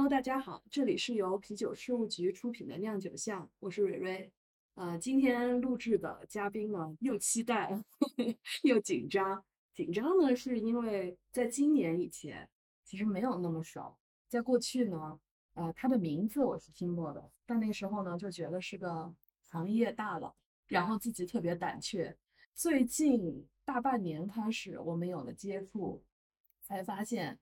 Hello，大家好，这里是由啤酒事务局出品的酿酒巷，我是蕊蕊。呃，今天录制的嘉宾呢，又期待 又紧张。紧张呢，是因为在今年以前其实没有那么熟，在过去呢，呃，他的名字我是听过的，但那时候呢就觉得是个行业大佬，然后自己特别胆怯。最近大半年开始，我们有了接触，才发现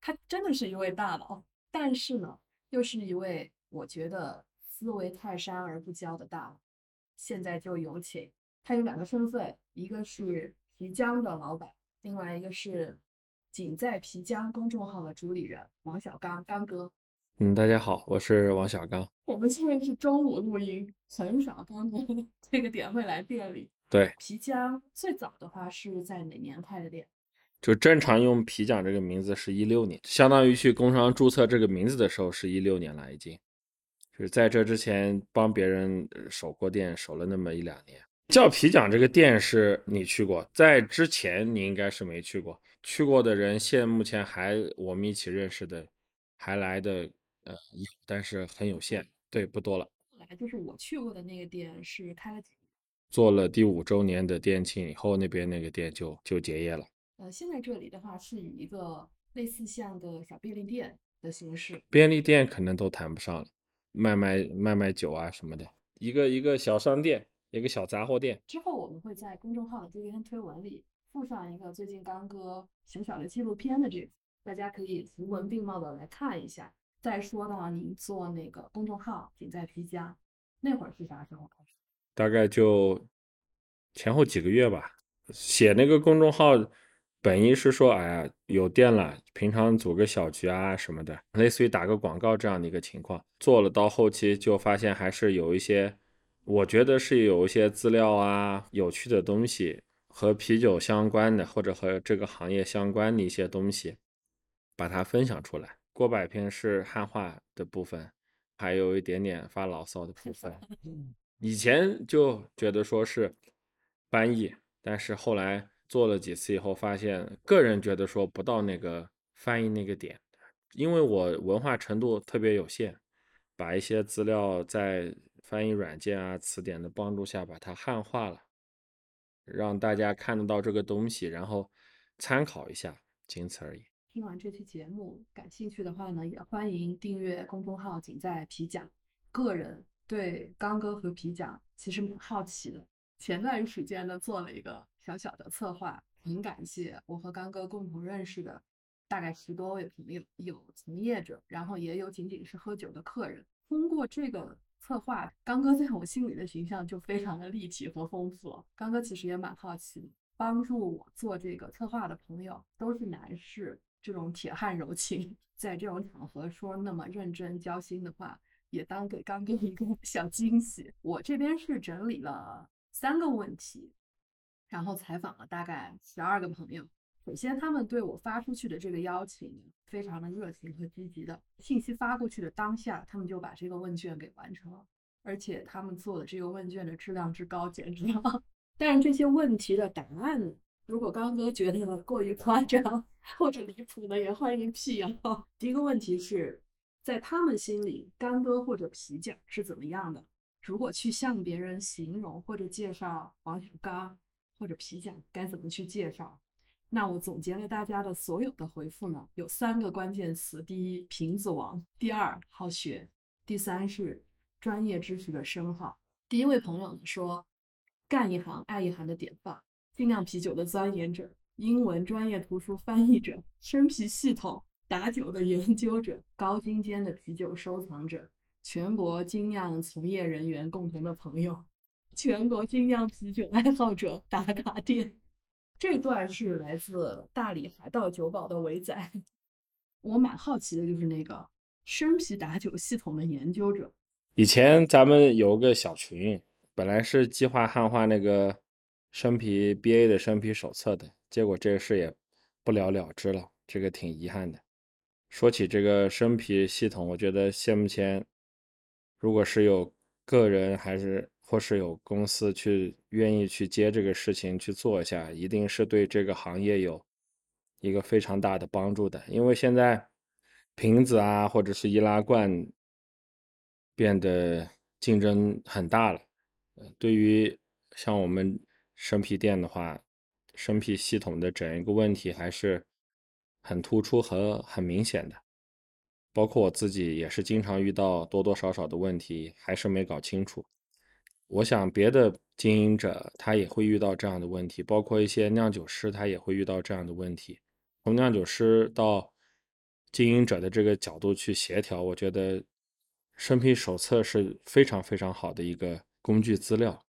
他真的是一位大佬。但是呢，又是一位我觉得思维泰山而不骄的大佬。现在就有请他有两个身份，一个是皮江的老板，另外一个是仅在皮江公众号的主理人王小刚刚哥。嗯，大家好，我是王小刚。我们现在是中午录音，很少刚哥这个点会来店里。对，皮江最早的话是在哪年开的店？就正常用皮匠这个名字是一六年，相当于去工商注册这个名字的时候是一六年了，已经。就是在这之前帮别人守过店，守了那么一两年。叫皮匠这个店是你去过，在之前你应该是没去过。去过的人现目前还我们一起认识的，还来的呃有，但是很有限，对，不多了。后来就是我去过的那个店是开了几年，做了第五周年的店庆以后，那边那个店就就结业了。呃，现在这里的话是以一个类似像个小便利店的形式，便利店可能都谈不上了，卖卖卖卖酒啊什么的，一个一个小商店，一个小杂货店。之后我们会在公众号的这篇推文里附上一个最近刚哥小小的纪录片的这个，大家可以图文并茂的来看一下。再说到您做那个公众号仅在皮家，那会儿是啥时候开始？大概就前后几个月吧，写那个公众号。本意是说，哎呀，有电了，平常组个小局啊什么的，类似于打个广告这样的一个情况。做了到后期就发现还是有一些，我觉得是有一些资料啊、有趣的东西和啤酒相关的，或者和这个行业相关的一些东西，把它分享出来。过百篇是汉化的部分，还有一点点发牢骚的部分。以前就觉得说是翻译，但是后来。做了几次以后，发现个人觉得说不到那个翻译那个点，因为我文化程度特别有限，把一些资料在翻译软件啊、词典的帮助下把它汉化了，让大家看得到这个东西，然后参考一下，仅此而已。听完这期节目，感兴趣的话呢，也欢迎订阅公众号“仅在皮讲”。个人对刚哥和皮讲其实蛮好奇的，前段时间呢做了一个。小小的策划，很感谢我和刚哥共同认识的大概十多位朋友，有从业者，然后也有仅仅是喝酒的客人。通过这个策划，刚哥在我心里的形象就非常的立体和丰富。刚哥其实也蛮好奇，帮助我做这个策划的朋友都是男士，这种铁汉柔情，在这种场合说那么认真交心的话，也当给刚哥一个小惊喜。我这边是整理了三个问题。然后采访了大概十二个朋友。首先，他们对我发出去的这个邀请非常的热情和积极的。信息发过去的当下，他们就把这个问卷给完成了，而且他们做的这个问卷的质量之高，简直了。但是这些问题的答案，如果刚哥觉得过于夸张或者离谱的，也欢迎辟谣。第一个问题是在他们心里，干哥或者皮匠是怎么样的？如果去向别人形容或者介绍王小刚。或者皮匠该怎么去介绍？那我总结了大家的所有的回复呢，有三个关键词：第一，瓶子王；第二，好学；第三是专业知识的深化。第一位朋友说，干一行爱一行的典范，精酿啤酒的钻研者，英文专业图书翻译者，生啤系统打酒的研究者，高精尖的啤酒收藏者，全国精酿从业人员共同的朋友。全国精酿啤酒爱好者打卡店，这段是来自大理海盗酒保的伟仔。我蛮好奇的，就是那个生啤打酒系统的研究者。以前咱们有个小群，本来是计划汉化那个生啤 BA 的生啤手册的，结果这个事也不了了之了，这个挺遗憾的。说起这个生啤系统，我觉得现目前，如果是有个人还是。或是有公司去愿意去接这个事情去做一下，一定是对这个行业有一个非常大的帮助的。因为现在瓶子啊，或者是易拉罐变得竞争很大了。呃，对于像我们生啤店的话，生啤系统的整一个问题还是很突出和很明显的。包括我自己也是经常遇到多多少少的问题，还是没搞清楚。我想别的经营者他也会遇到这样的问题，包括一些酿酒师他也会遇到这样的问题。从酿酒师到经营者的这个角度去协调，我觉得生啤手册是非常非常好的一个工具资料。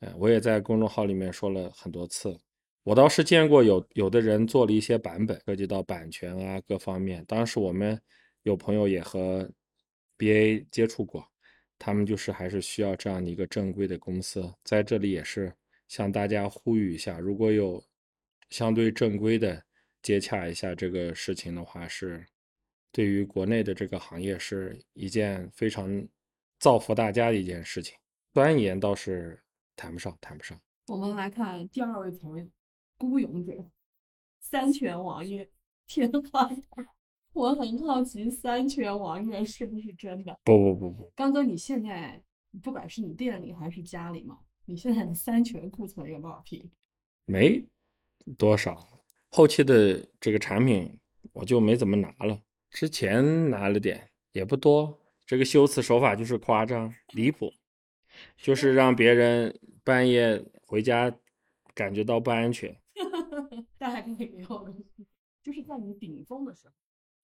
嗯，我也在公众号里面说了很多次。我倒是见过有有的人做了一些版本，涉及到版权啊各方面。当时我们。有朋友也和 BA 接触过，他们就是还是需要这样的一个正规的公司。在这里也是向大家呼吁一下，如果有相对正规的接洽一下这个事情的话，是对于国内的这个行业是一件非常造福大家的一件事情。钻研倒是谈不上，谈不上。我们来看第二位朋友，孤勇者，三拳王爷，天花板。我很好奇，三全王源是不是真的？不不不不，刚哥，你现在不管是你店里还是家里嘛，你现在的三全库存有多少瓶？没多少，后期的这个产品我就没怎么拿了，之前拿了点，也不多。这个修辞手法就是夸张离谱，就是让别人半夜回家感觉到不安全。大概没有，就是在你顶峰的时候。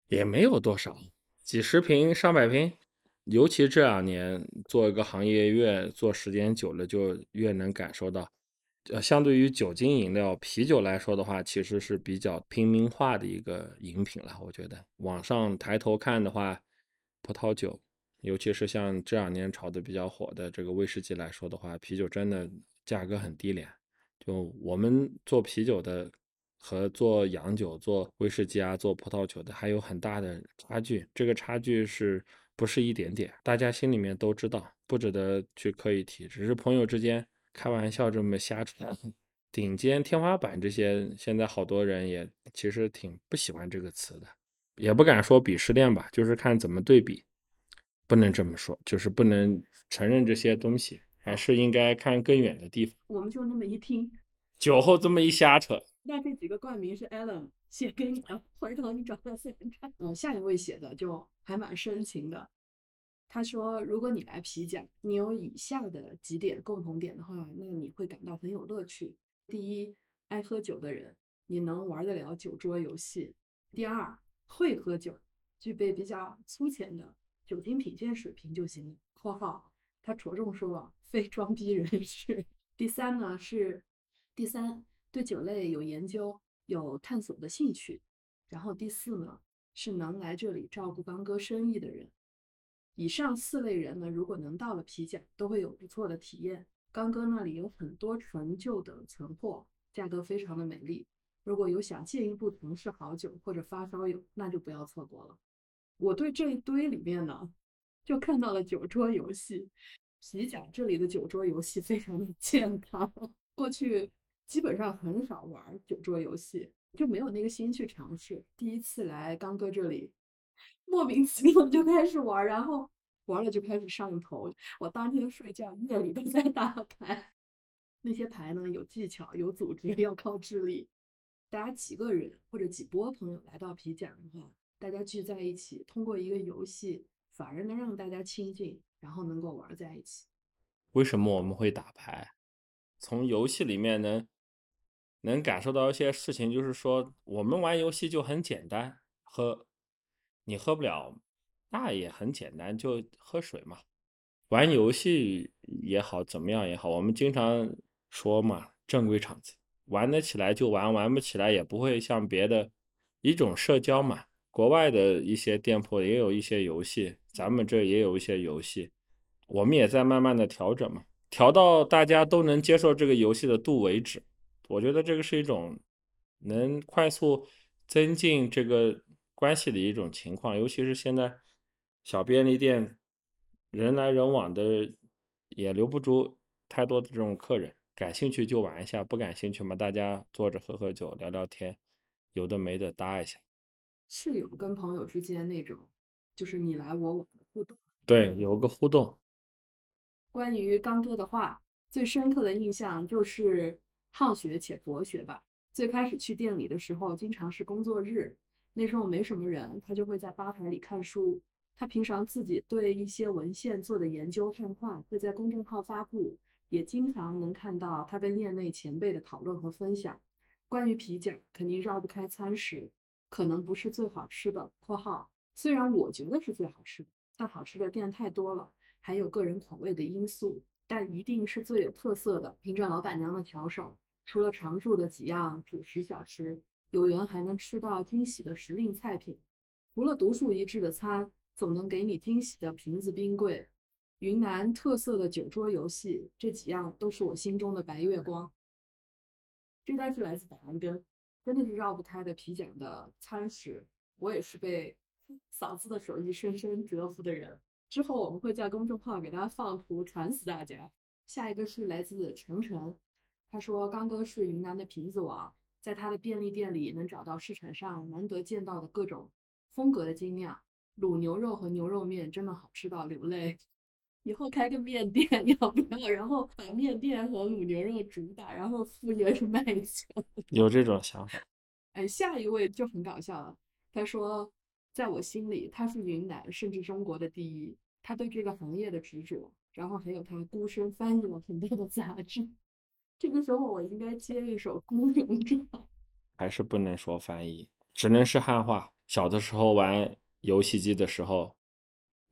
也没有多少，几十瓶、上百瓶，尤其这两年做一个行业越做时间久了，就越能感受到，呃，相对于酒精饮料、啤酒来说的话，其实是比较平民化的一个饮品了。我觉得网上抬头看的话，葡萄酒，尤其是像这两年炒的比较火的这个威士忌来说的话，啤酒真的价格很低廉。就我们做啤酒的。和做洋酒、做威士忌啊、做葡萄酒的还有很大的差距，这个差距是不是一点点？大家心里面都知道，不值得去刻意提，只是朋友之间开玩笑这么瞎扯。顶尖、天花板这些，现在好多人也其实挺不喜欢这个词的，也不敢说鄙视链吧，就是看怎么对比，不能这么说，就是不能承认这些东西，还是应该看更远的地方。我们就那么一听，酒后这么一瞎扯。那这几个冠名是 Alan 写给你的，回头你找到现场。嗯，下一位写的就还蛮深情的。他说：“如果你来皮奖，你有以下的几点共同点的话，那你会感到很有乐趣。第一，爱喝酒的人，你能玩得了酒桌游戏；第二，会喝酒，具备比较粗浅的酒精品鉴水平就行。（括号他着重说非装逼人 士）第三呢是第三。对酒类有研究、有探索的兴趣，然后第四呢是能来这里照顾刚哥生意的人。以上四类人呢，如果能到了皮甲，都会有不错的体验。刚哥那里有很多陈旧的存货，价格非常的美丽。如果有想进一步尝试好酒或者发烧友，那就不要错过了。我对这一堆里面呢，就看到了酒桌游戏。皮甲这里的酒桌游戏非常的健康，过去。基本上很少玩酒桌游戏，就没有那个心去尝试。第一次来刚哥这里，莫名其妙就开始玩，然后玩了就开始上头。我当天睡觉夜里都在打牌。那些牌呢，有技巧，有组织，要靠智力。大家几个人或者几波朋友来到皮匠的话，大家聚在一起，通过一个游戏，反而能让大家亲近，然后能够玩在一起。为什么我们会打牌？从游戏里面能。能感受到一些事情，就是说我们玩游戏就很简单，喝你喝不了，那也很简单，就喝水嘛。玩游戏也好，怎么样也好，我们经常说嘛，正规场子玩得起来就玩，玩不起来也不会像别的一种社交嘛。国外的一些店铺也有一些游戏，咱们这也有一些游戏，我们也在慢慢的调整嘛，调到大家都能接受这个游戏的度为止。我觉得这个是一种能快速增进这个关系的一种情况，尤其是现在小便利店人来人往的，也留不住太多的这种客人。感兴趣就玩一下，不感兴趣嘛，大家坐着喝喝酒、聊聊天，有的没的搭一下。是有跟朋友之间那种，就是你来我往的互动。对，有个互动。关于刚哥的话，最深刻的印象就是好学且博学吧。最开始去店里的时候，经常是工作日，那时候没什么人，他就会在吧台里看书。他平常自己对一些文献做的研究汉化，会在公众号发布，也经常能看到他跟业内前辈的讨论和分享。关于皮饺，肯定绕不开餐食，可能不是最好吃的（括号虽然我觉得是最好吃的，但好吃的店太多了，还有个人口味的因素），但一定是最有特色的，凭着老板娘的巧手，除了常驻的几样主食小吃，有缘还能吃到惊喜的时令菜品。除了独树一帜的餐。总能给你惊喜的瓶子冰柜，云南特色的酒桌游戏，这几样都是我心中的白月光。这单是来自百安根，真的是绕不开的皮讲的餐食。我也是被嫂子的手艺深深折服的人。之后我们会在公众号给大家放图，馋死大家。下一个是来自程程，他说刚哥是云南的瓶子王，在他的便利店里能找到市场上难得见到的各种风格的精酿。卤牛肉和牛肉面真的好吃到流泪，以后开个面店要不要？然后把面店和卤牛肉主打，然后副业是卖酒。有这种想法。哎，下一位就很搞笑了。他说，在我心里他是云南甚至中国的第一。他对这个行业的执着，然后还有他孤身翻译了很多的杂志。这个时候我应该接一首《孤勇者》，还是不能说翻译，只能是汉化。小的时候玩。游戏机的时候，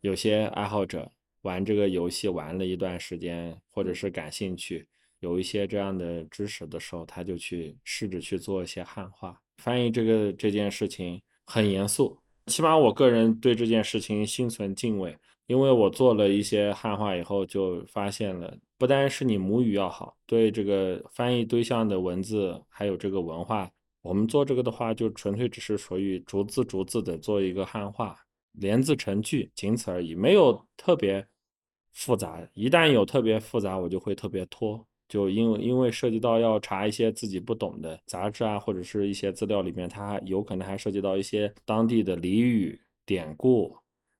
有些爱好者玩这个游戏玩了一段时间，或者是感兴趣，有一些这样的知识的时候，他就去试着去做一些汉化翻译。这个这件事情很严肃，起码我个人对这件事情心存敬畏，因为我做了一些汉化以后，就发现了，不单是你母语要好，对这个翻译对象的文字还有这个文化。我们做这个的话，就纯粹只是属于逐字逐字的做一个汉化，连字成句，仅此而已，没有特别复杂。一旦有特别复杂，我就会特别拖，就因为因为涉及到要查一些自己不懂的杂志啊，或者是一些资料里面，它有可能还涉及到一些当地的俚语典故，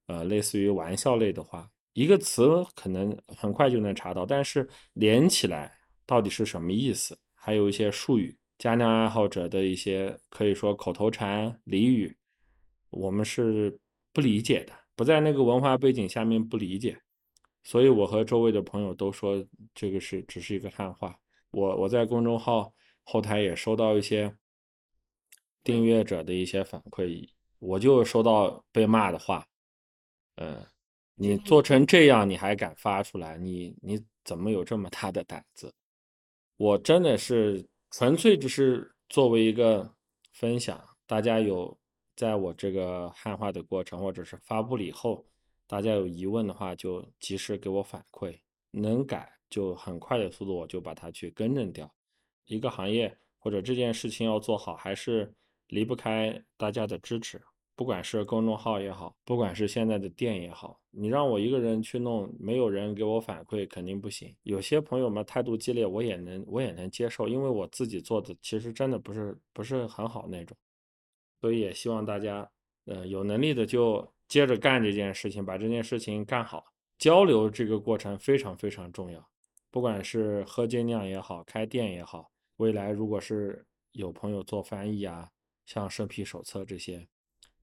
呃，类似于玩笑类的话，一个词可能很快就能查到，但是连起来到底是什么意思，还有一些术语。家酿爱好者的一些可以说口头禅俚语，我们是不理解的，不在那个文化背景下面不理解，所以我和周围的朋友都说这个是只是一个汉化。我我在公众号后台也收到一些订阅者的一些反馈，我就收到被骂的话，嗯，你做成这样你还敢发出来？你你怎么有这么大的胆子？我真的是。纯粹只是作为一个分享，大家有在我这个汉化的过程，或者是发布了以后，大家有疑问的话，就及时给我反馈，能改就很快的速度，我就把它去更正掉。一个行业或者这件事情要做好，还是离不开大家的支持。不管是公众号也好，不管是现在的店也好，你让我一个人去弄，没有人给我反馈，肯定不行。有些朋友们态度激烈，我也能我也能接受，因为我自己做的其实真的不是不是很好那种，所以也希望大家，呃，有能力的就接着干这件事情，把这件事情干好。交流这个过程非常非常重要，不管是喝精酿也好，开店也好，未来如果是有朋友做翻译啊，像生皮手册这些。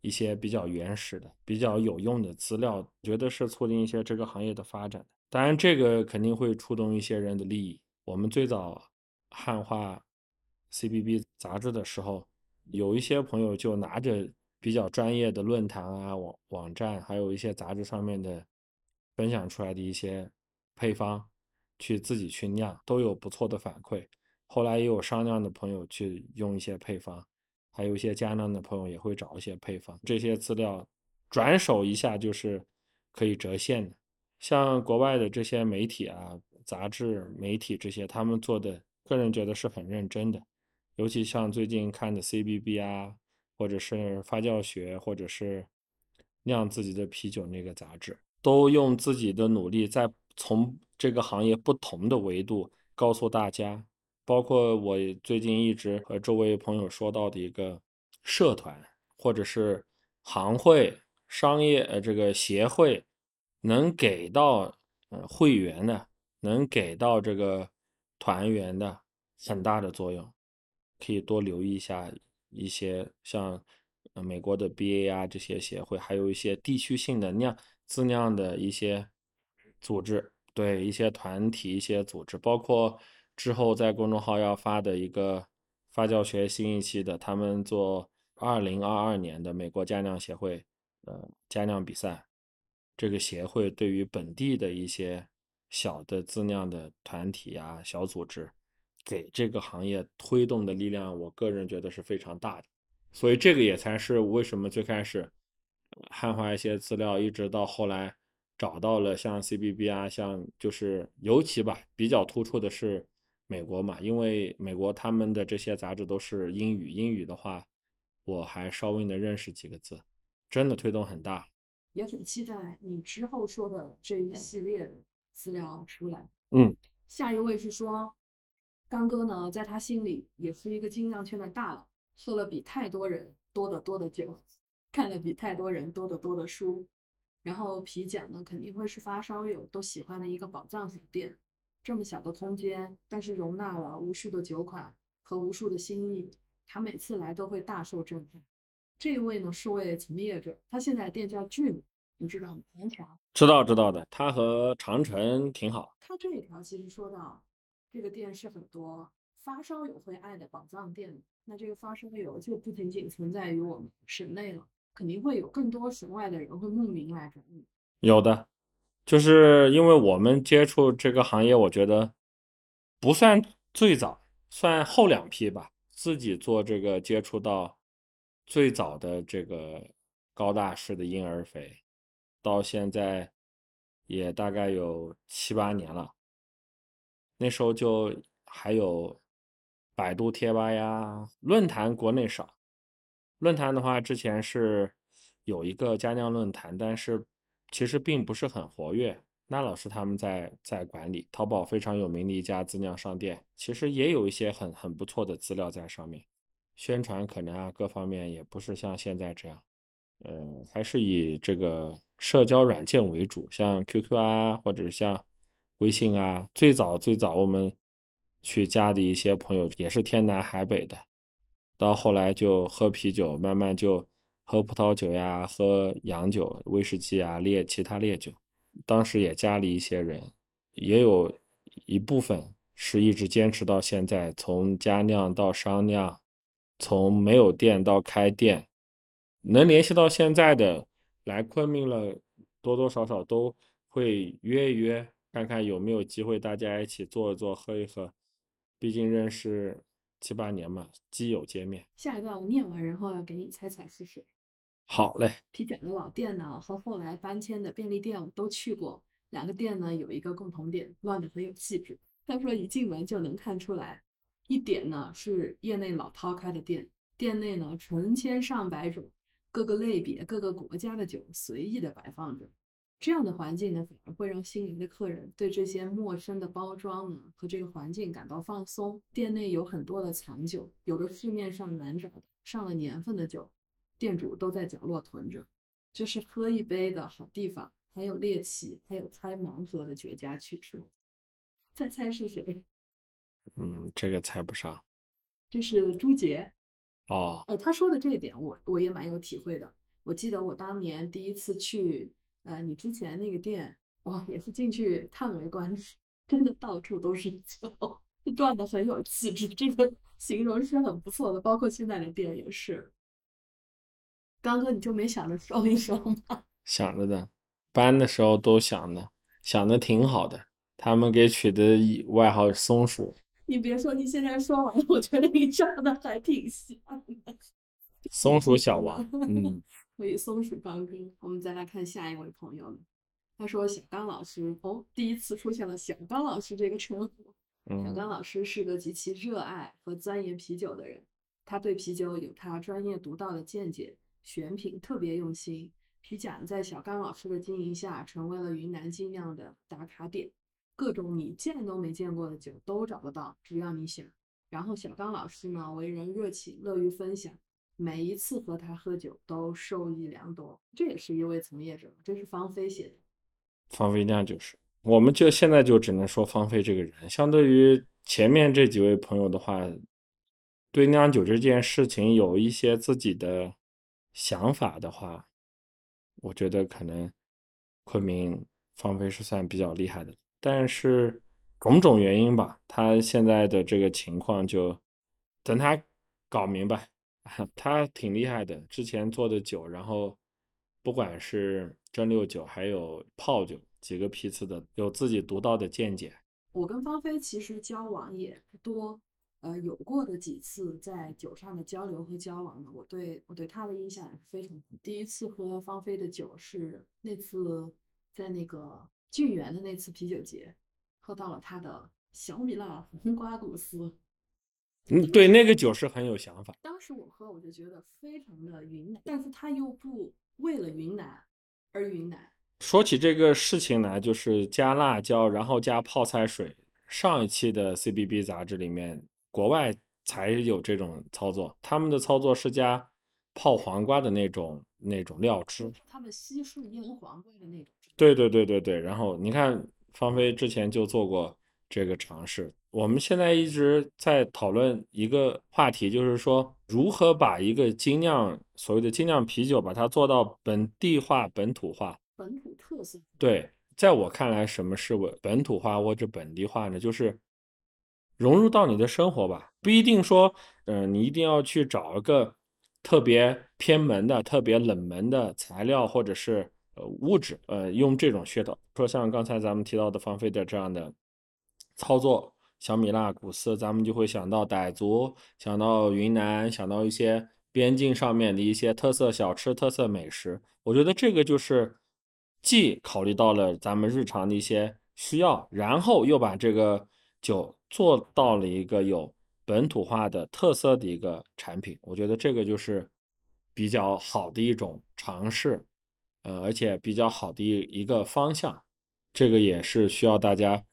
一些比较原始的、比较有用的资料，觉得是促进一些这个行业的发展。当然，这个肯定会触动一些人的利益。我们最早汉化 CBB 杂志的时候，有一些朋友就拿着比较专业的论坛啊、网网站，还有一些杂志上面的分享出来的一些配方，去自己去酿，都有不错的反馈。后来也有商量的朋友去用一些配方。还有一些家酿的朋友也会找一些配方，这些资料转手一下就是可以折现的。像国外的这些媒体啊、杂志、媒体这些，他们做的，个人觉得是很认真的。尤其像最近看的 CBB 啊，或者是发酵学，或者是酿自己的啤酒那个杂志，都用自己的努力在从这个行业不同的维度告诉大家。包括我最近一直和周围朋友说到的一个社团，或者是行会、商业呃这个协会能给到呃会员的，能给到这个团员的很大的作用，可以多留意一下一些像美国的 BA 啊这些协会，还有一些地区性的酿自酿的一些组织，对一些团体、一些组织，包括之后在公众号要发的一个发酵学新一期的，他们做二零二二年的美国家酿协会呃家酿比赛，这个协会对于本地的一些小的自酿的团体啊、小组织，给这个行业推动的力量，我个人觉得是非常大的。所以这个也才是为什么最开始汉化一些资料，一直到后来找到了像 CBB 啊，像就是尤其吧比较突出的是美国嘛，因为美国他们的这些杂志都是英语，英语的话我还稍微能认识几个字，真的推动很大。也很期待你之后说的这一系列的资料出来。嗯，下一位是说，刚哥呢，在他心里也是一个精酿圈的大佬，喝了比太多人多得多的酒，看了比太多人多得多的书。然后皮奖呢，肯定会是发烧友都喜欢的一个宝藏小店。这么小的空间，但是容纳了无数的酒款和无数的心意，他每次来都会大受震撼。这一位呢是位从业者，他现在店叫 Dream，你知道吗？一条。知道知道的，他和长城挺好。他这一条其实说到，这个店是很多发烧友会爱的宝藏店。那这个发烧友就不仅仅存在于我们省内了，肯定会有更多省外的人会慕名来找你。有的，就是因为我们接触这个行业，我觉得不算最早，算后两批吧。自己做这个接触到最早的这个高大师的婴儿肥，到现在也大概有七八年了。那时候就还有百度贴吧呀，论坛国内少。论坛的话，之前是有一个家酿论坛，但是其实并不是很活跃。那老师他们在在管理，淘宝非常有名的一家自酿商店，其实也有一些很很不错的资料在上面，宣传可能啊各方面也不是像现在这样，嗯，还是以这个社交软件为主，像 QQ 啊，或者像微信啊。最早最早我们去加的一些朋友也是天南海北的，到后来就喝啤酒，慢慢就喝葡萄酒呀，喝洋酒、威士忌啊，烈其他烈酒。当时也加了一些人，也有一部分是一直坚持到现在，从家酿到商酿，从没有店到开店，能联系到现在的来昆明了，多多少少都会约一约，看看有没有机会大家一起坐一坐，喝一喝。毕竟认识七八年嘛，基友见面。下一段我念完，然后要给你猜猜是谁。好嘞，皮简的老店呢和后来搬迁的便利店我都去过，两个店呢有一个共同点，乱的很有气质。他说一进门就能看出来，一点呢是业内老饕开的店，店内呢成千上百种各个类别、各个国家的酒随意的摆放着。这样的环境呢，反而会让心仪的客人对这些陌生的包装呢和这个环境感到放松。店内有很多的藏酒，有的市面上难找的上了年份的酒。店主都在角落囤着，这是喝一杯的好地方，还有猎奇，还有猜盲盒的绝佳去处。再猜是谁？嗯，这个猜不上。这是朱杰。哦，哎，他说的这一点，我我也蛮有体会的。我记得我当年第一次去，呃，你之前那个店，哇，也是进去叹为观止，真的到处都是酒，断的很有气质，这个形容是很不错的。包括现在的店也是。刚哥，你就没想着收一收吗？想着的，搬的时候都想的，想的挺好的。他们给取的外号“松鼠”。你别说，你现在说完，我觉得你长得还挺像的。松鼠小王，嗯，所以松鼠刚哥。我们再来看下一位朋友，他说：“小刚老师，哦，第一次出现了小刚老师这个称呼。小刚老师是个极其热爱和钻研啤酒的人，他对啤酒有他专业独到的见解。”选品特别用心，皮甲在小刚老师的经营下，成为了云南精酿的打卡点，各种你见都没见过的酒都找得到，只要你想。然后小刚老师呢，为人热情，乐于分享，每一次和他喝酒都受益良多。这也是一位从业者，这是方飞写的。方飞酿酒师，我们就现在就只能说方飞这个人。相对于前面这几位朋友的话，对酿酒这件事情有一些自己的想法的话，我觉得可能昆明方飞是算比较厉害的。但是种种原因吧，他现在的这个情况就等他搞明白。他挺厉害的，之前做的酒，然后不管是蒸馏酒还有泡酒，几个批次的，有自己独到的见解。我跟芳菲其实交往也不多，呃，有过的几次在酒上的交流和交往呢，我对我对他的印象也是非常。第一次喝芳菲的酒是那次在那个晋源的那次啤酒节，喝到了他的小米辣红 瓜古斯。嗯，对，那个酒是很有想法。当时我喝，我就觉得非常的云南，但是他又不为了云南而云南。说起这个事情来，就是加辣椒，然后加泡菜水。上一期的 CBB 杂志里面，国外才有这种操作，他们的操作是加泡黄瓜的那种那种料汁。他们稀释腌黄瓜的那种。对对对对对。然后你看，芳菲之前就做过这个尝试。我们现在一直在讨论一个话题，就是说如何把一个精酿，所谓的精酿啤酒，把它做到本地化、本土化、本土特色。对，在我看来，什么是本本土化或者本地化呢？就是融入到你的生活吧，不一定说，嗯，你一定要去找一个特别偏门的、特别冷门的材料或者是呃物质，呃，用这种噱头。说像刚才咱们提到的方菲的这样的操作。小米辣古斯，咱们就会想到傣族，想到云南，想到一些边境上面的一些特色小吃、特色美食。我觉得这个就是既考虑到了咱们日常的一些需要，然后又把这个酒做到了一个有本土化的特色的一个产品。我觉得这个就是比较好的一种尝试，呃，而且比较好的一一个方向。这个也是需要大家。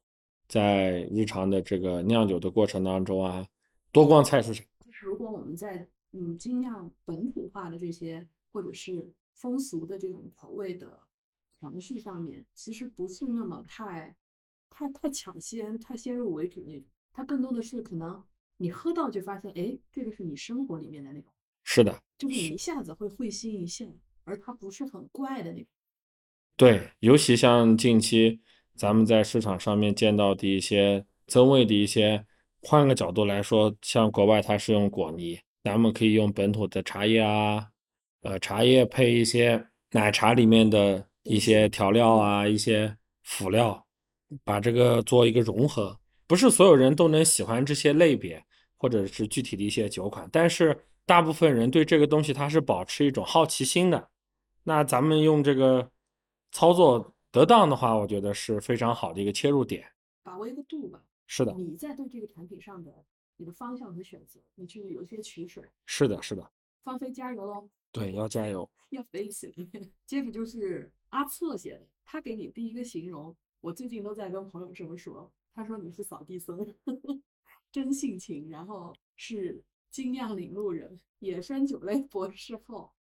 在日常的这个酿酒的过程当中啊，多逛菜市场。就是如果我们在嗯精酿本土化的这些或者是风俗的这种口味的尝试上面，其实不是那么太太太抢先、太先入为主那种。它更多的是可能你喝到就发现，哎，这个是你生活里面的那种。是的，就是你一下子会会心一笑，而它不是很怪的那种。对，尤其像近期。咱们在市场上面见到的一些增味的一些，换个角度来说，像国外它是用果泥，咱们可以用本土的茶叶啊，呃，茶叶配一些奶茶里面的一些调料啊，一些辅料，把这个做一个融合。不是所有人都能喜欢这些类别或者是具体的一些酒款，但是大部分人对这个东西他是保持一种好奇心的。那咱们用这个操作。得当的话，我觉得是非常好的一个切入点，把握一个度吧。是的，你在对这个产品上的你的方向和选择，你去有些取舍。是的，是的。芳菲加油喽！对，要加油，要飞起来。接着就是阿策写的，他给你第一个形容，我最近都在跟朋友这么说，他说你是扫地僧，真性情，然后是精酿领路人，野生酒类博士后。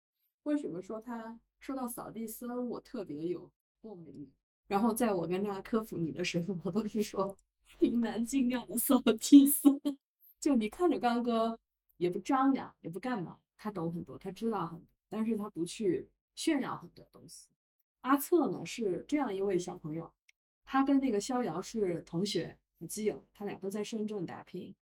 为什么说他说到扫地僧，我特别有。共鸣。然后在我跟大家科普你的时候，我都是说云南尽量的扫地僧。就你看着刚哥也不张扬，也不干嘛，他懂很多，他知道很多，但是他不去炫耀很多东西。阿策呢是这样一位小朋友，他跟那个逍遥是同学、基友，他俩都在深圳打拼。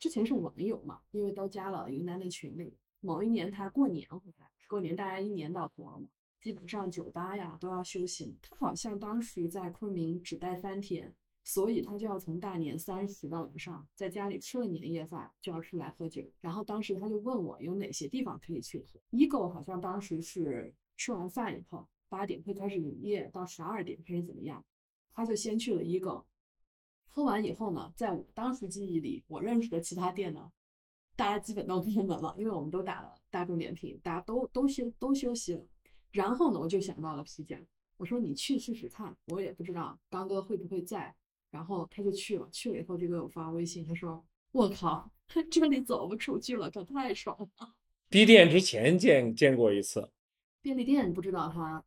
之前是网友嘛，因为都加了云南的群里。某一年他过年回来，过年大家一年到头嘛。基本上酒吧呀都要休息。他好像当时在昆明只待三天，所以他就要从大年三十到晚上在家里吃了年夜饭就要出来喝酒。然后当时他就问我有哪些地方可以去喝。Ego 好像当时是吃完饭以后八点会开始营业，到十二点还是怎么样？他就先去了 Ego。喝完以后呢，在我当时记忆里，我认识的其他店呢，大家基本都关门了，因为我们都打了大众点评，大家都都休都休息了。然后呢，我就想到了皮匠，我说你去试试看，我也不知道刚哥会不会在。然后他就去了，去了以后就给我发微信，他说：“我靠，这里走不出去了，可太爽了。”闭店之前见见过一次，便利店不知道他，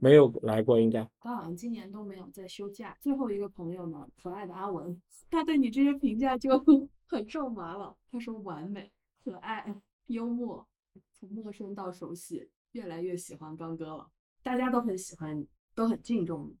没有来过，应该。他好像今年都没有在休假。最后一个朋友呢，可爱的阿文，他对你这些评价就 很肉麻了。他说完美、可爱、幽默，从陌生到熟悉，越来越喜欢刚哥了。大家都很喜欢你，都很敬重你。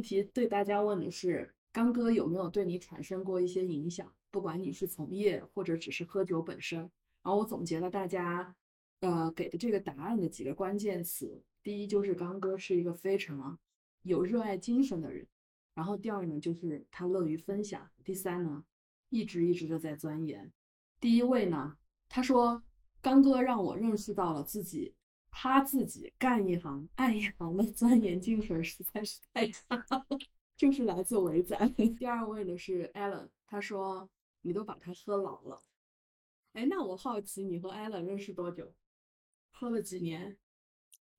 题对大家问的是，刚哥有没有对你产生过一些影响？不管你是从业或者只是喝酒本身。然后我总结了大家，呃给的这个答案的几个关键词。第一就是刚哥是一个非常有热爱精神的人。然后第二呢，就是他乐于分享。第三呢，一直一直的在钻研。第一位呢，他说刚哥让我认识到了自己。他自己干一行爱一行的钻研精神实在是太差了，就是来自伟仔。第二位呢是 Allen，他说你都把他喝老了。哎，那我好奇你和 Allen 认识多久？喝了几年？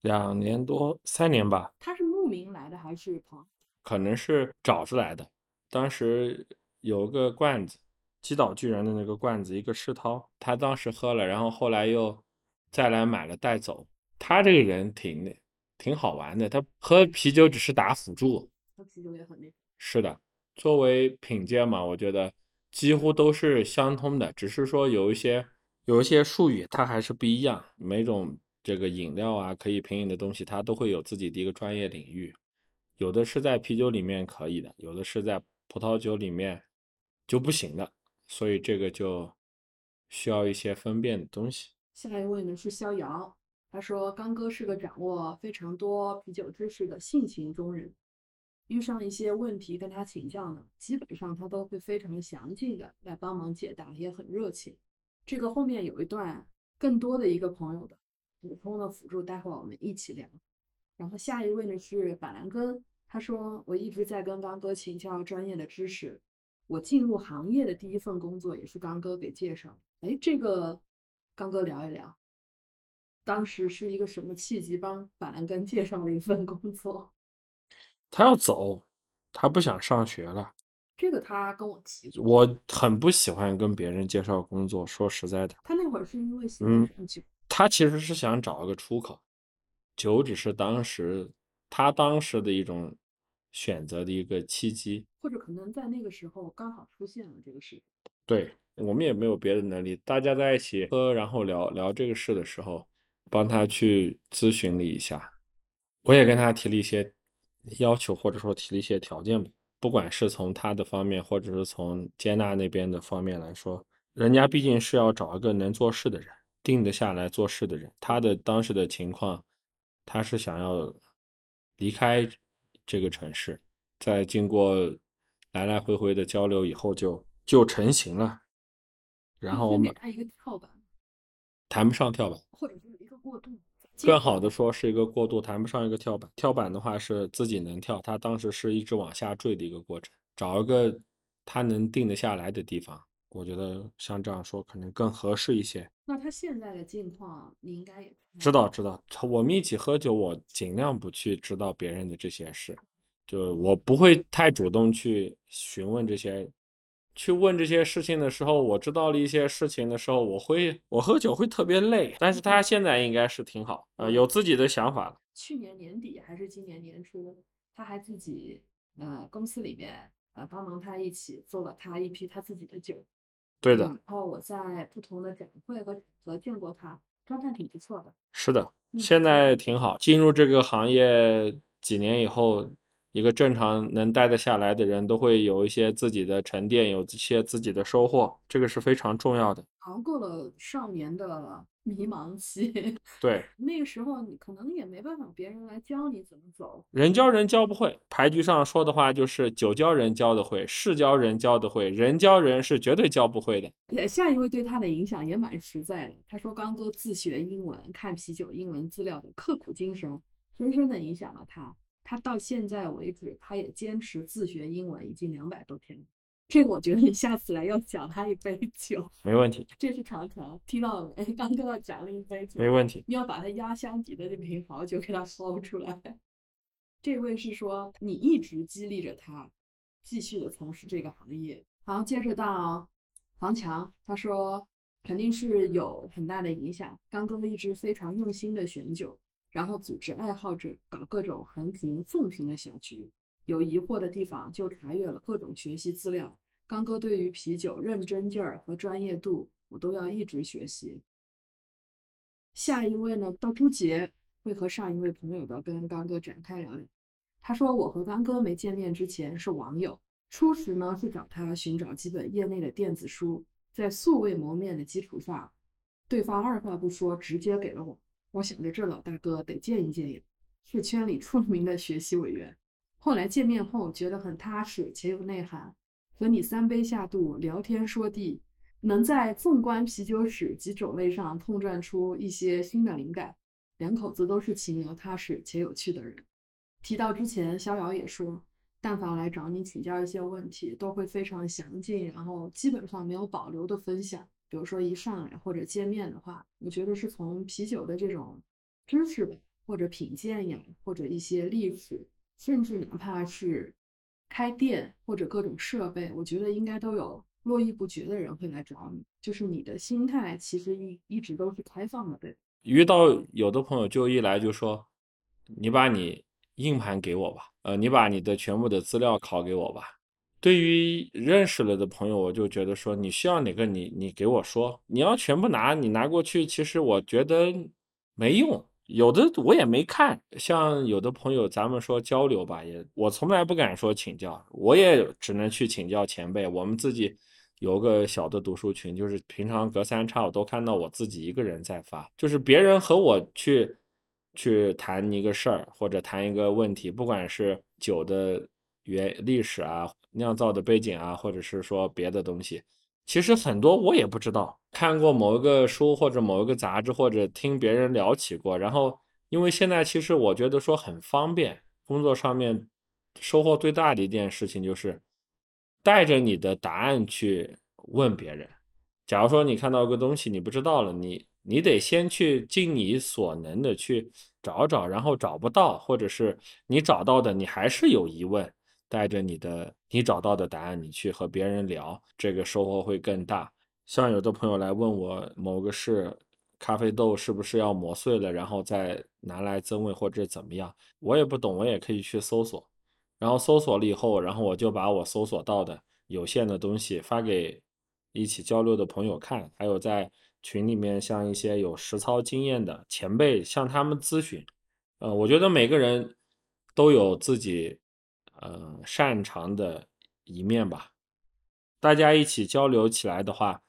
两年多，三年吧。他是慕名来的还是朋？可能是找着来的。当时有个罐子，击倒巨人的那个罐子，一个世涛，他当时喝了，然后后来又再来买了带走。他这个人挺挺好玩的，他喝啤酒只是打辅助，喝啤酒也很厉害是的，作为品鉴嘛，我觉得几乎都是相通的，只是说有一些有一些术语它还是不一样。每种这个饮料啊，可以品饮的东西，它都会有自己的一个专业领域，有的是在啤酒里面可以的，有的是在葡萄酒里面就不行的，所以这个就需要一些分辨的东西。下一位呢是逍遥。他说：“刚哥是个掌握非常多啤酒知识的性情中人，遇上一些问题跟他请教呢，基本上他都会非常详尽的来帮忙解答，也很热情。这个后面有一段更多的一个朋友的补充的辅助，待会儿我们一起聊。然后下一位呢是板蓝根，他说我一直在跟刚哥请教专业的知识，我进入行业的第一份工作也是刚哥给介绍。哎，这个刚哥聊一聊。”当时是一个什么契机帮板蓝根介绍了一份工作？他要走，他不想上学了。这个他跟我提过。我很不喜欢跟别人介绍工作，说实在的。他那会儿是因为喜欢酒。他其实是想找一个出口，酒只是当时他当时的一种选择的一个契机，或者可能在那个时候刚好出现了这个事。对我们也没有别的能力，大家在一起喝，然后聊聊这个事的时候。帮他去咨询了一下，我也跟他提了一些要求，或者说提了一些条件吧。不管是从他的方面，或者是从接纳那边的方面来说，人家毕竟是要找一个能做事的人，定得下来做事的人。他的当时的情况，他是想要离开这个城市，在经过来来回回的交流以后，就就成型了。然后我们给他一个跳板，谈不上跳板，或者是。过渡，更好的说是一个过渡，谈不上一个跳板。跳板的话是自己能跳，他当时是一直往下坠的一个过程。找一个他能定得下来的地方，我觉得像这样说可能更合适一些。那他现在的境况，你应该也知道，知道。我们一起喝酒，我尽量不去知道别人的这些事，就我不会太主动去询问这些去问这些事情的时候，我知道了一些事情的时候，我会我喝酒会特别累，但是他现在应该是挺好，呃，有自己的想法了。去年年底还是今年年初，他还自己呃公司里面呃帮忙他一起做了他一批他自己的酒。对的，然后我在不同的展会和场合见过他，状态挺不错的。是的，嗯现在挺好。进入这个行业几年以后，一个正常能待得下来的人都会有一些自己的沉淀，有一些自己的收获，这个是非常重要的。熬过了少年的迷茫期，对，那个时候你可能也没办法别人来教你怎么走。人教人教不会，牌局上说的话就是酒教人教的会，事教人教的会，人教人是绝对教不会的。也下一位对他的影响也蛮实在的。他说，刚哥自学英文、看啤酒英文资料的刻苦精神，深深的影响了他。他到现在为止，他也坚持自学英文已经两百多天了。这个我觉得你下次来要奖他一杯酒，没问题，这是常常听到了没？刚哥要奖了一杯酒，没问题。你要把他压箱底的那瓶好酒给他薅出来。这位是说你一直激励着他继续的从事这个行业。好，接着到黄强，他说肯定是有很大的影响。刚哥一直非常用心的选酒，然后组织爱好者搞各种横评纵评的小局，有疑惑的地方就查阅了各种学习资料。刚哥对于啤酒认真劲儿和专业度，我都要一直学习。下一位呢，到朱杰会和上一位朋友的跟刚哥展开聊聊。他说，我和刚哥没见面之前是网友，初时呢是找他寻找几本业内的电子书，在素未谋面的基础上，对方二话不说直接给了我。我想着这老大哥得见一见呀，是圈里出了名的学习委员。后来见面后觉得很踏实且有内涵，和你三杯下肚聊天说地，能在纵观啤酒史及种类上碰撞出一些新的灵感。两口子都是勤劳踏实且有趣的人。提到之前，逍遥也说，但凡来找你请教一些问题，都会非常详尽，然后基本上没有保留的分享。比如说一上来或者见面的话，我觉得是从啤酒的这种知识吧，或者品鉴呀，或者一些历史，甚至哪怕是开店或者各种设备，我觉得应该都有络绎不绝的人会来找你。就是你的心态其实一一直都是开放的，对。遇到有的朋友就一来就说，你把你硬盘给我吧，呃，你把你的全部的资料拷给我吧。对于认识了的朋友，我就觉得说，你需要哪个你你给我说，你要全部拿，你拿过去，其实我觉得没用。有的我也没看，像有的朋友，咱们说交流吧，也我从来不敢说请教，我也只能去请教前辈。我们自己有个小的读书群，就是平常隔三差五都看到我自己一个人在发，就是别人和我去去谈一个事儿或者谈一个问题，不管是酒的原历史啊、酿造的背景啊，或者是说别的东西，其实很多我也不知道。看过某一个书或者某一个杂志，或者听别人聊起过，然后因为现在其实我觉得说很方便，工作上面收获最大的一件事情就是带着你的答案去问别人。假如说你看到个东西你不知道了，你你得先去尽你所能的去找找，然后找不到，或者是你找到的你还是有疑问，带着你的你找到的答案，你去和别人聊，这个收获会更大。像有的朋友来问我某个事，咖啡豆是不是要磨碎了，然后再拿来增味或者怎么样，我也不懂，我也可以去搜索，然后搜索了以后，然后我就把我搜索到的有限的东西发给一起交流的朋友看，还有在群里面像一些有实操经验的前辈向他们咨询。呃，我觉得每个人都有自己呃擅长的一面吧，大家一起交流起来的话。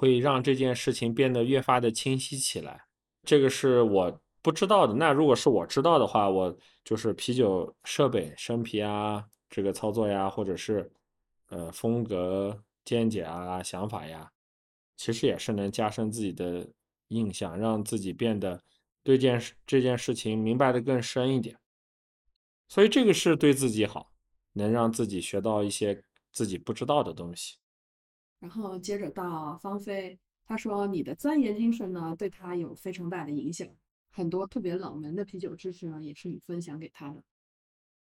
会让这件事情变得越发的清晰起来，这个是我不知道的。那如果是我知道的话，我就是啤酒设备、生啤啊，这个操作呀，或者是呃风格、见解啊、想法呀，其实也是能加深自己的印象，让自己变得对件事这件事情明白的更深一点。所以这个是对自己好，能让自己学到一些自己不知道的东西。然后接着到芳菲，他说你的钻研精神呢，对他有非常大的影响，很多特别冷门的啤酒知识呢，也是你分享给他的。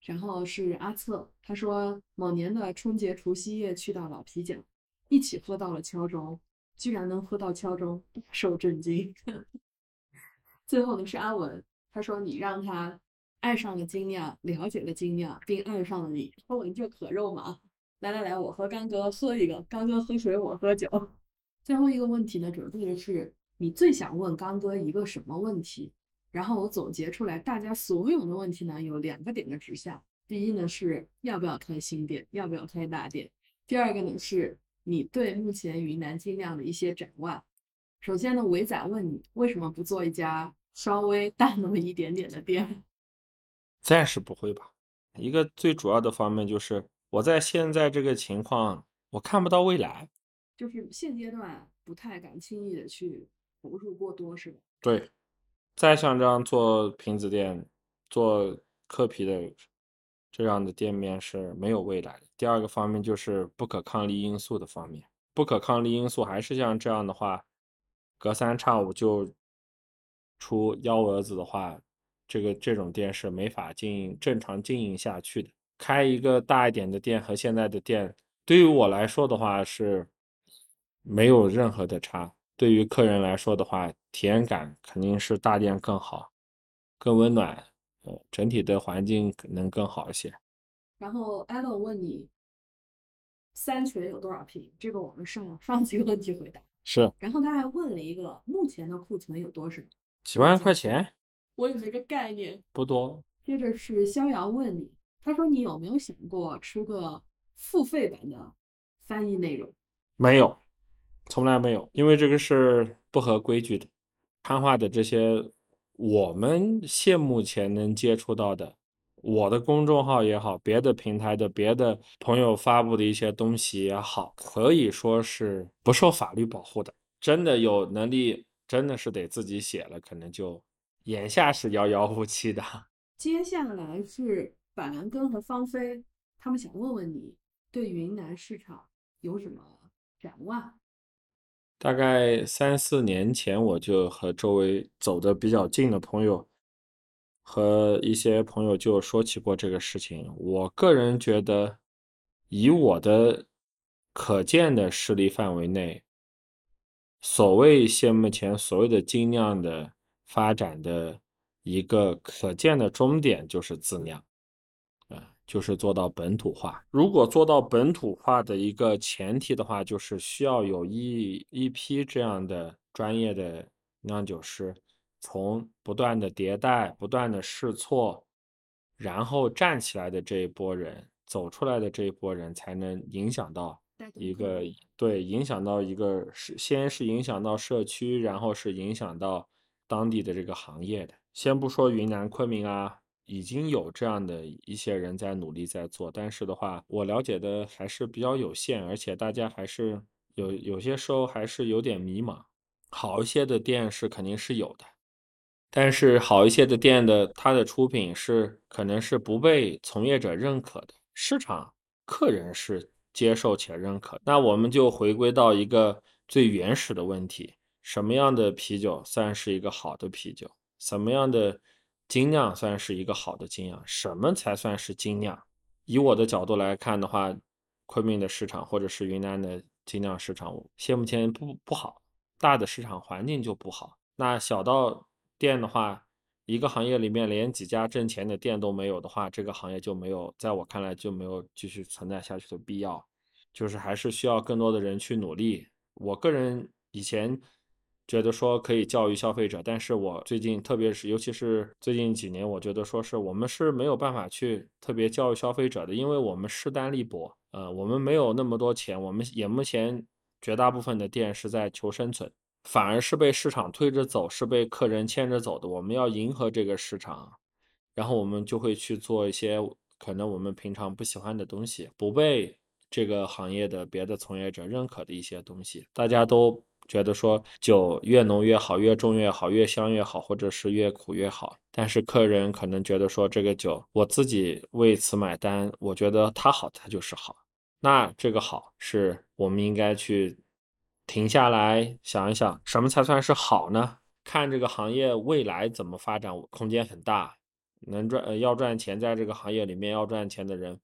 然后是阿策，他说某年的春节除夕夜去到老啤酒，一起喝到了敲钟，居然能喝到敲钟，大受震惊。最后呢是阿文，他说你让他爱上了精酿，了解了精酿，并爱上了你。阿文这可肉麻。来来来，我和刚哥喝一个，刚哥喝水，我喝酒。最后一个问题呢，准备的是你最想问刚哥一个什么问题？然后我总结出来，大家所有的问题呢有两个点的指向。第一呢是要不要开新店，要不要开大店。第二个呢是你对目前云南精酿的一些展望。首先呢，伟仔问你为什么不做一家稍微大那么一点点的店？暂时不会吧。一个最主要的方面就是。我在现在这个情况，我看不到未来，就是现阶段不太敢轻易的去投入过多，是吧？对，再像这样做瓶子店、做刻皮的这样的店面是没有未来的。第二个方面就是不可抗力因素的方面，不可抗力因素还是像这样的话，隔三差五就出幺蛾子的话，这个这种店是没法经营正常经营下去的。开一个大一点的店和现在的店，对于我来说的话是没有任何的差。对于客人来说的话，体验感肯定是大店更好，更温暖，呃，整体的环境能更好一些。然后艾伦问你，三全有多少瓶？这个我们上上几个问题回答是。然后他还问了一个，目前的库存有多少？几万块钱？我有这个概念？不多。接着是逍遥问你。他说：“你有没有想过出个付费版的翻译内容？”没有，从来没有，因为这个是不合规矩的。汉化的这些，我们现目前能接触到的，我的公众号也好，别的平台的别的朋友发布的一些东西也好，可以说是不受法律保护的。真的有能力，真的是得自己写了，可能就眼下是遥遥无期的。接下来是。板蓝根和芳菲，他们想问问你对云南市场有什么展望？大概三四年前，我就和周围走的比较近的朋友和一些朋友就说起过这个事情。我个人觉得，以我的可见的势力范围内，所谓现目前所谓的精酿的发展的一个可见的终点就是自酿。啊就是做到本土化。如果做到本土化的一个前提的话，就是需要有一一批这样的专业的酿酒师，从不断的迭代、不断的试错，然后站起来的这一波人，走出来的这一波人，才能影响到一个对，影响到一个是先是影响到社区，然后是影响到当地的这个行业的。先不说云南昆明啊。已经有这样的一些人在努力在做，但是的话，我了解的还是比较有限，而且大家还是有有些时候还是有点迷茫。好一些的店是肯定是有的，但是好一些的店的它的出品是可能是不被从业者认可的，市场客人是接受且认可。那我们就回归到一个最原始的问题：什么样的啤酒算是一个好的啤酒？什么样的？精酿算是一个好的精酿，什么才算是精酿？以我的角度来看的话，昆明的市场或者是云南的精酿市场，现目前不不好，大的市场环境就不好。那小到店的话，一个行业里面连几家挣钱的店都没有的话，这个行业就没有，在我看来就没有继续存在下去的必要，就是还是需要更多的人去努力。我个人以前。觉得说可以教育消费者，但是我最近，特别是尤其是最近几年，我觉得说是我们是没有办法去特别教育消费者的，因为我们势单力薄，呃，我们没有那么多钱，我们也目前绝大部分的店是在求生存，反而是被市场推着走，是被客人牵着走的。我们要迎合这个市场，然后我们就会去做一些可能我们平常不喜欢的东西，不被这个行业的别的从业者认可的一些东西，大家都。觉得说酒越浓越好，越重越好，越香越好，或者是越苦越好。但是客人可能觉得说这个酒我自己为此买单，我觉得它好，它就是好。那这个好是我们应该去停下来想一想，什么才算是好呢？看这个行业未来怎么发展，空间很大，能赚要赚钱，在这个行业里面要赚钱的人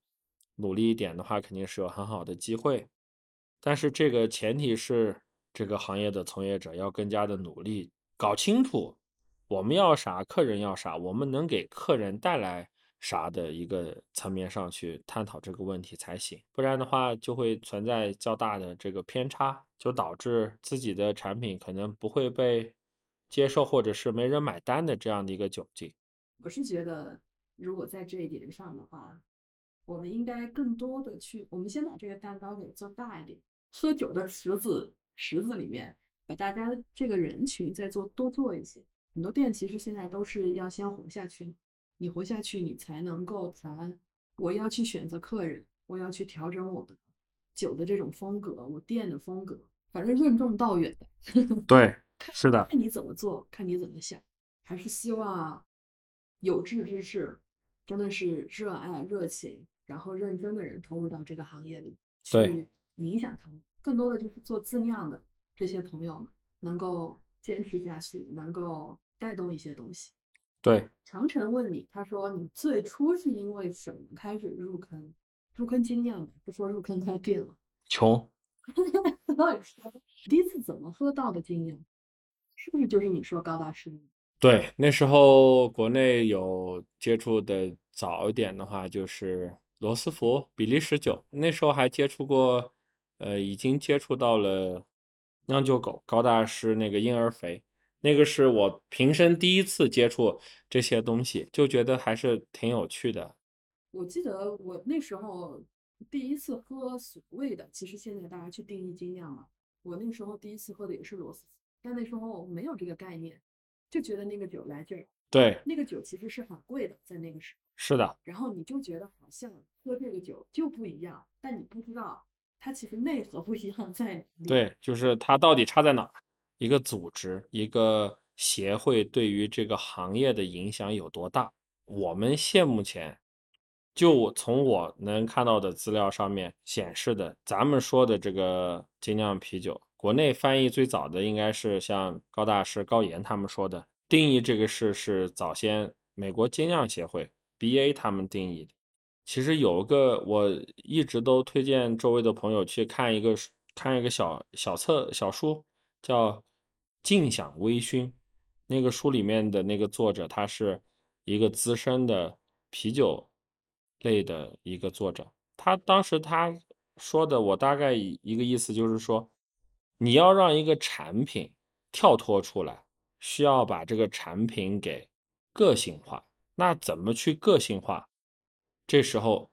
努力一点的话，肯定是有很好的机会。但是这个前提是这个行业的从业者要更加的努力，搞清楚我们要啥，客人要啥，我们能给客人带来啥的一个层面上去探讨这个问题才行，不然的话就会存在较大的这个偏差，就导致自己的产品可能不会被接受，或者是没人买单的这样的一个窘境。我是觉得，如果在这一点上的话，我们应该更多的去，我们先把这个蛋糕给做大一点。喝酒的池子池子里面，把大家这个人群再做多做一些。很多店其实现在都是要先活下去，你活下去，你才能够谈。我要去选择客人，我要去调整我的酒的这种风格，我店的风格，反正任重道远的。对，是的，看你怎么做，看你怎么想，还是希望有志之士，真的是热爱、热情，然后认真的人投入到这个行业里去影响他们。更多的就是做自酿的这些朋友们能够坚持下去，能够带动一些东西。对，长城问你，他说你最初是因为什么开始入坑？入坑经验，不说入坑开店了。穷。到底是第一次怎么喝到的经验？是不是就是你说高大师？对，那时候国内有接触的早一点的话，就是罗斯福、比利时酒。那时候还接触过。呃，已经接触到了酿酒狗高大师那个婴儿肥，那个是我平生第一次接触这些东西，就觉得还是挺有趣的。我记得我那时候第一次喝所谓的，其实现在大家去定义精酿了。我那时候第一次喝的也是罗斯，但那时候没有这个概念，就觉得那个酒来劲儿。对，那个酒其实是很贵的，在那个时候。是的。然后你就觉得好像喝这个酒就不一样，但你不知道。它其实内核不一样，在对，就是它到底差在哪儿？一个组织、一个协会对于这个行业的影响有多大？我们现目前就从我能看到的资料上面显示的，咱们说的这个精酿啤酒，国内翻译最早的应该是像高大师、高岩他们说的，定义这个事是早先美国精酿协会 BA 他们定义的。其实有个，我一直都推荐周围的朋友去看一个看一个小小册小书，叫《静享微醺》。那个书里面的那个作者，他是一个资深的啤酒类的一个作者。他当时他说的，我大概一个意思就是说，你要让一个产品跳脱出来，需要把这个产品给个性化。那怎么去个性化？这时候，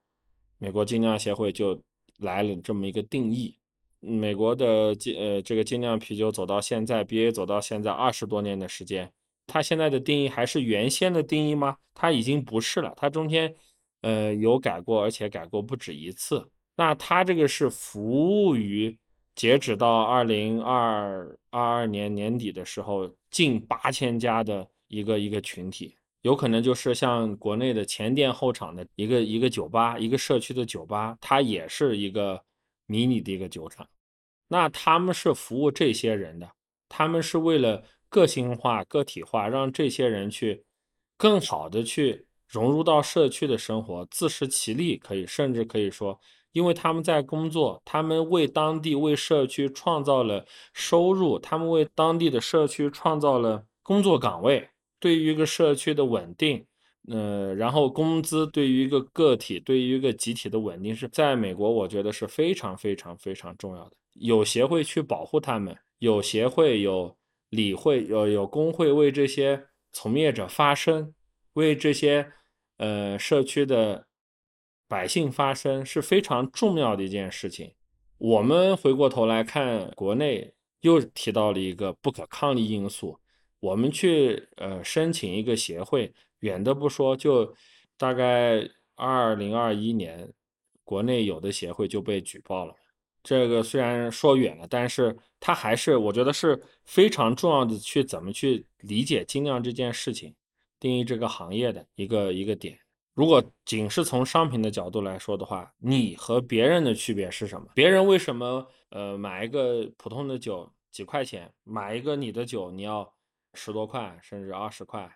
美国精酿协会就来了这么一个定义。美国的精呃这个精酿啤酒走到现在，BA 走到现在二十多年的时间，它现在的定义还是原先的定义吗？它已经不是了，它中间呃有改过，而且改过不止一次。那它这个是服务于截止到二零二二二年年底的时候，近八千家的一个一个群体。有可能就是像国内的前店后厂的一个一个酒吧，一个社区的酒吧，它也是一个迷你的一个酒厂。那他们是服务这些人的，他们是为了个性化、个体化，让这些人去更好的去融入到社区的生活，自食其力，可以甚至可以说，因为他们在工作，他们为当地、为社区创造了收入，他们为当地的社区创造了工作岗位。对于一个社区的稳定，呃，然后工资对于一个个体，对于一个集体的稳定，是在美国，我觉得是非常非常非常重要的。有协会去保护他们，有协会、有理会、有有工会为这些从业者发声，为这些呃社区的百姓发声，是非常重要的一件事情。我们回过头来看，国内又提到了一个不可抗力因素。我们去呃申请一个协会，远的不说，就大概二零二一年，国内有的协会就被举报了。这个虽然说远了，但是它还是我觉得是非常重要的，去怎么去理解精酿这件事情，定义这个行业的一个一个点。如果仅是从商品的角度来说的话，你和别人的区别是什么？别人为什么呃买一个普通的酒几块钱，买一个你的酒你要？十多块甚至二十块，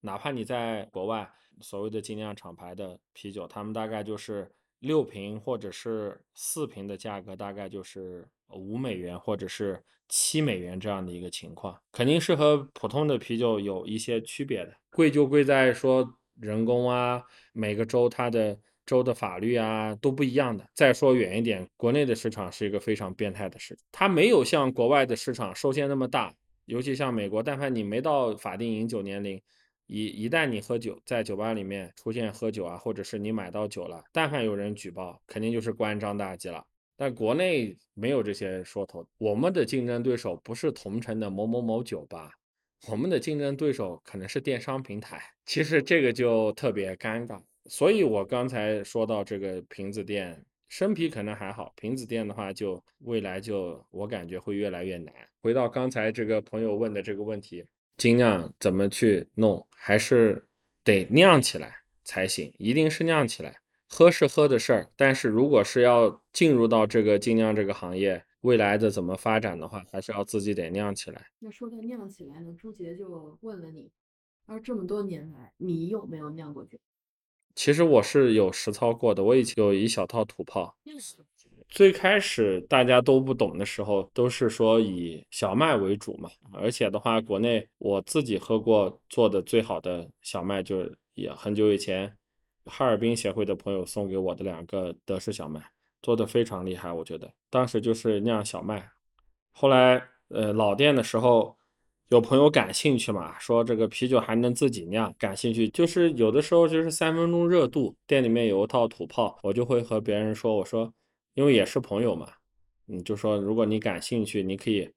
哪怕你在国外所谓的精酿厂牌的啤酒，他们大概就是六瓶或者是四瓶的价格大概就是五美元或者是七美元这样的一个情况，肯定是和普通的啤酒有一些区别的。贵就贵在说人工啊，每个州它的州的法律啊都不一样的。再说远一点，国内的市场是一个非常变态的市场，它没有像国外的市场受限那么大，尤其像美国，但凡你没到法定饮酒年龄。一一旦你喝酒，在酒吧里面出现喝酒啊，或者是你买到酒了，但凡有人举报，肯定就是关张大吉了。但国内没有这些说头，我们的竞争对手不是同城的某某某酒吧，我们的竞争对手可能是电商平台。其实这个就特别尴尬。所以我刚才说到这个瓶子店，生啤可能还好，瓶子店的话，就未来就我感觉会越来越难。回到刚才这个朋友问的这个问题。精酿怎么去弄，还是得酿起来才行，一定是酿起来。喝是喝的事儿，但是如果是要进入到这个精酿这个行业，未来的怎么发展的话，还是要自己得酿起来。那说到酿起来呢，朱杰就问了你，而这么多年来，你有没有酿过酒？其实我是有实操过的，我以前有一小套土炮。最开始大家都不懂的时候，都是说以小麦为主嘛。而且的话，国内我自己喝过做的最好的小麦，就是也很久以前哈尔滨协会的朋友送给我的两个德式小麦，做的非常厉害。我觉得当时就是酿小麦。后来呃老店的时候，有朋友感兴趣嘛，说这个啤酒还能自己酿，感兴趣。就是有的时候就是三分钟热度，店里面有一套土炮，我就会和别人说，我说。因为也是朋友嘛，你就说如果你感兴趣，你可以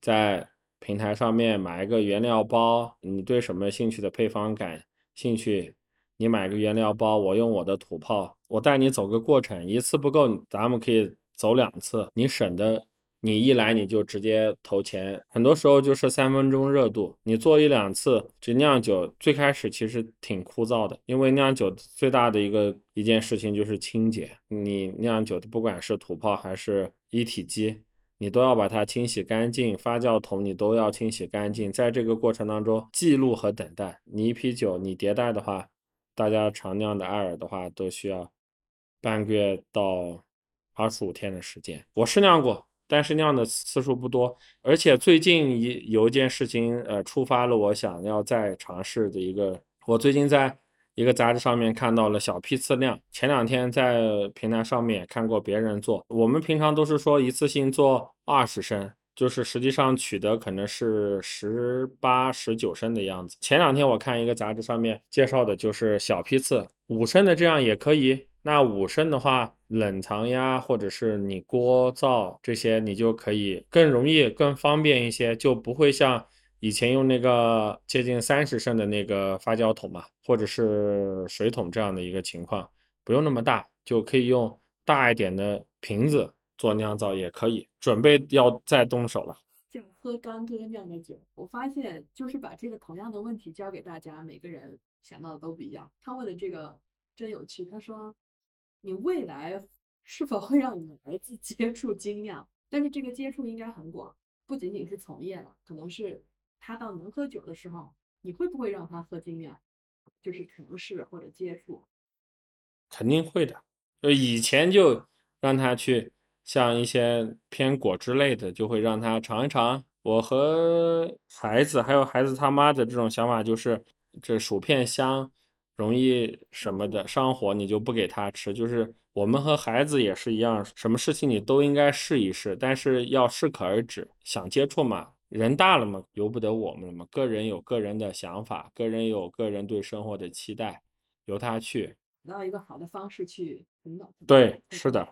在平台上面买一个原料包。你对什么兴趣的配方感兴趣，你买个原料包，我用我的土炮，我带你走个过程，一次不够，咱们可以走两次，你省的。你一来你就直接投钱，很多时候就是三分钟热度。你做一两次，这酿酒最开始其实挺枯燥的，因为酿酒最大的一个一件事情就是清洁。你酿酒的不管是土炮还是一体机，你都要把它清洗干净，发酵桶你都要清洗干净。在这个过程当中，记录和等待。你一批酒你迭代的话，大家常酿的艾尔的话都需要半个月到二十五天的时间。我试酿过。但是酿的次数不多，而且最近一有一件事情，呃，触发了我想要再尝试的一个。我最近在一个杂志上面看到了小批次酿，前两天在平台上面看过别人做。我们平常都是说一次性做二十升，就是实际上取得可能是十八、十九升的样子。前两天我看一个杂志上面介绍的就是小批次五升的，这样也可以。那五升的话，冷藏呀，或者是你锅灶这些，你就可以更容易、更方便一些，就不会像以前用那个接近三十升的那个发酵桶嘛，或者是水桶这样的一个情况，不用那么大，就可以用大一点的瓶子做酿造也可以。准备要再动手了，就喝干哥酿的酒。我发现就是把这个同样的问题交给大家，每个人想到的都不一样。他问的这个真有趣，他说。你未来是否会让你儿子接触精酿？但是这个接触应该很广，不仅仅是从业了，可能是他到能喝酒的时候，你会不会让他喝精酿？就是尝试或者接触？肯定会的。就以前就让他去像一些偏果汁类的，就会让他尝一尝。我和孩子还有孩子他妈的这种想法就是，这薯片香。容易什么的上火，你就不给他吃。就是我们和孩子也是一样，什么事情你都应该试一试，但是要适可而止。想接触嘛，人大了嘛，由不得我们了嘛。个人有个人的想法，个人有个人对生活的期待，由他去找到一个好的方式去引导。对，是的。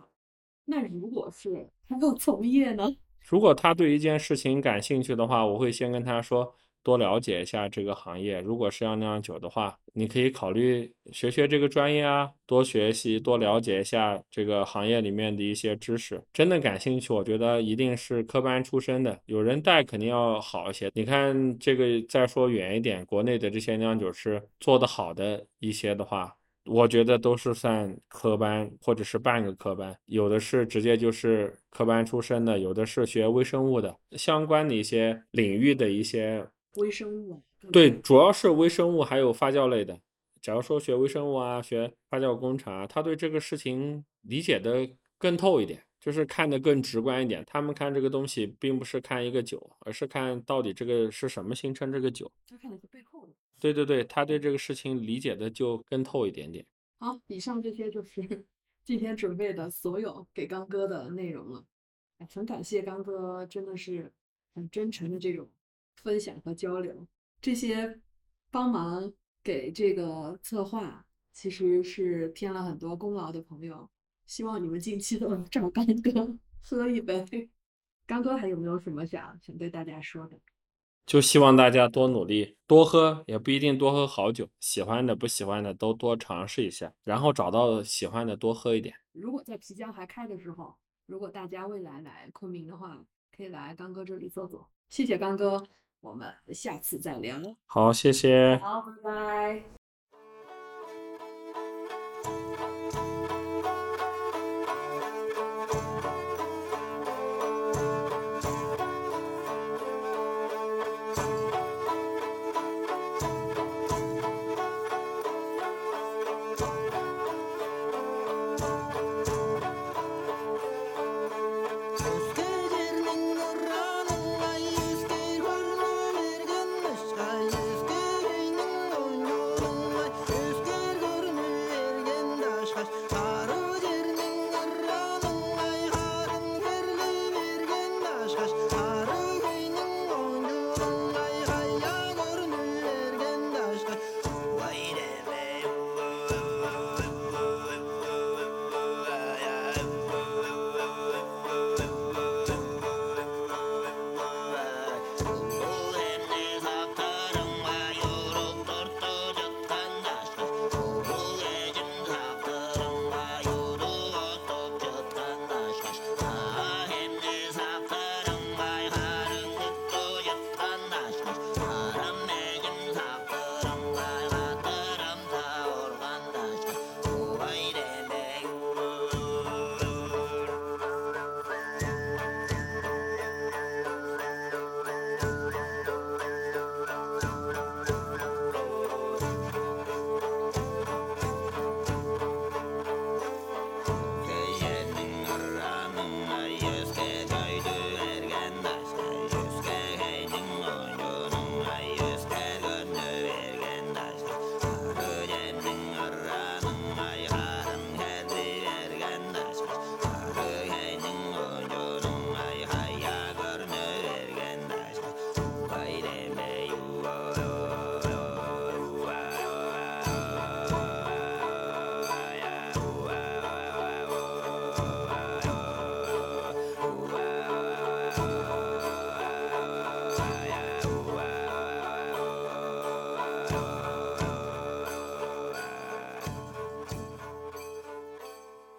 那如果是他要从业呢？如果他对一件事情感兴趣的话，我会先跟他说。多了解一下这个行业，如果是要酿酒的话，你可以考虑学学这个专业啊，多学习，多了解一下这个行业里面的一些知识。真的感兴趣，我觉得一定是科班出身的，有人带肯定要好一些。你看这个，再说远一点，国内的这些酿酒师做得好的一些的话，我觉得都是算科班或者是半个科班，有的是直接就是科班出身的，有的是学微生物的，相关的一些领域的一些。微生物对，主要是微生物还有发酵类的，假如说学微生物啊，学发酵工程啊，他对这个事情理解的更透一点，就是看得更直观一点。他们看这个东西，并不是看一个酒，而是看到底这个是什么形成这个酒。他看的是背后的。对对对，他对这个事情理解的就更透一点点。好，以上这些就是 今天准备的所有给刚哥的内容了。很感谢刚哥，真的是很真诚的这种分享和交流。这些帮忙给这个策划，其实是添了很多功劳的朋友。希望你们近期都找刚哥喝一杯。刚哥还有没有什么想想对大家说的？就希望大家多努力，多喝，也不一定多喝好酒，喜欢的不喜欢的都多尝试一下，然后找到喜欢的多喝一点。如果在皮江还开的时候。如果大家未来来昆明的话，可以来刚哥这里坐坐。谢谢刚哥，我们下次再聊。好，谢谢。好，拜拜。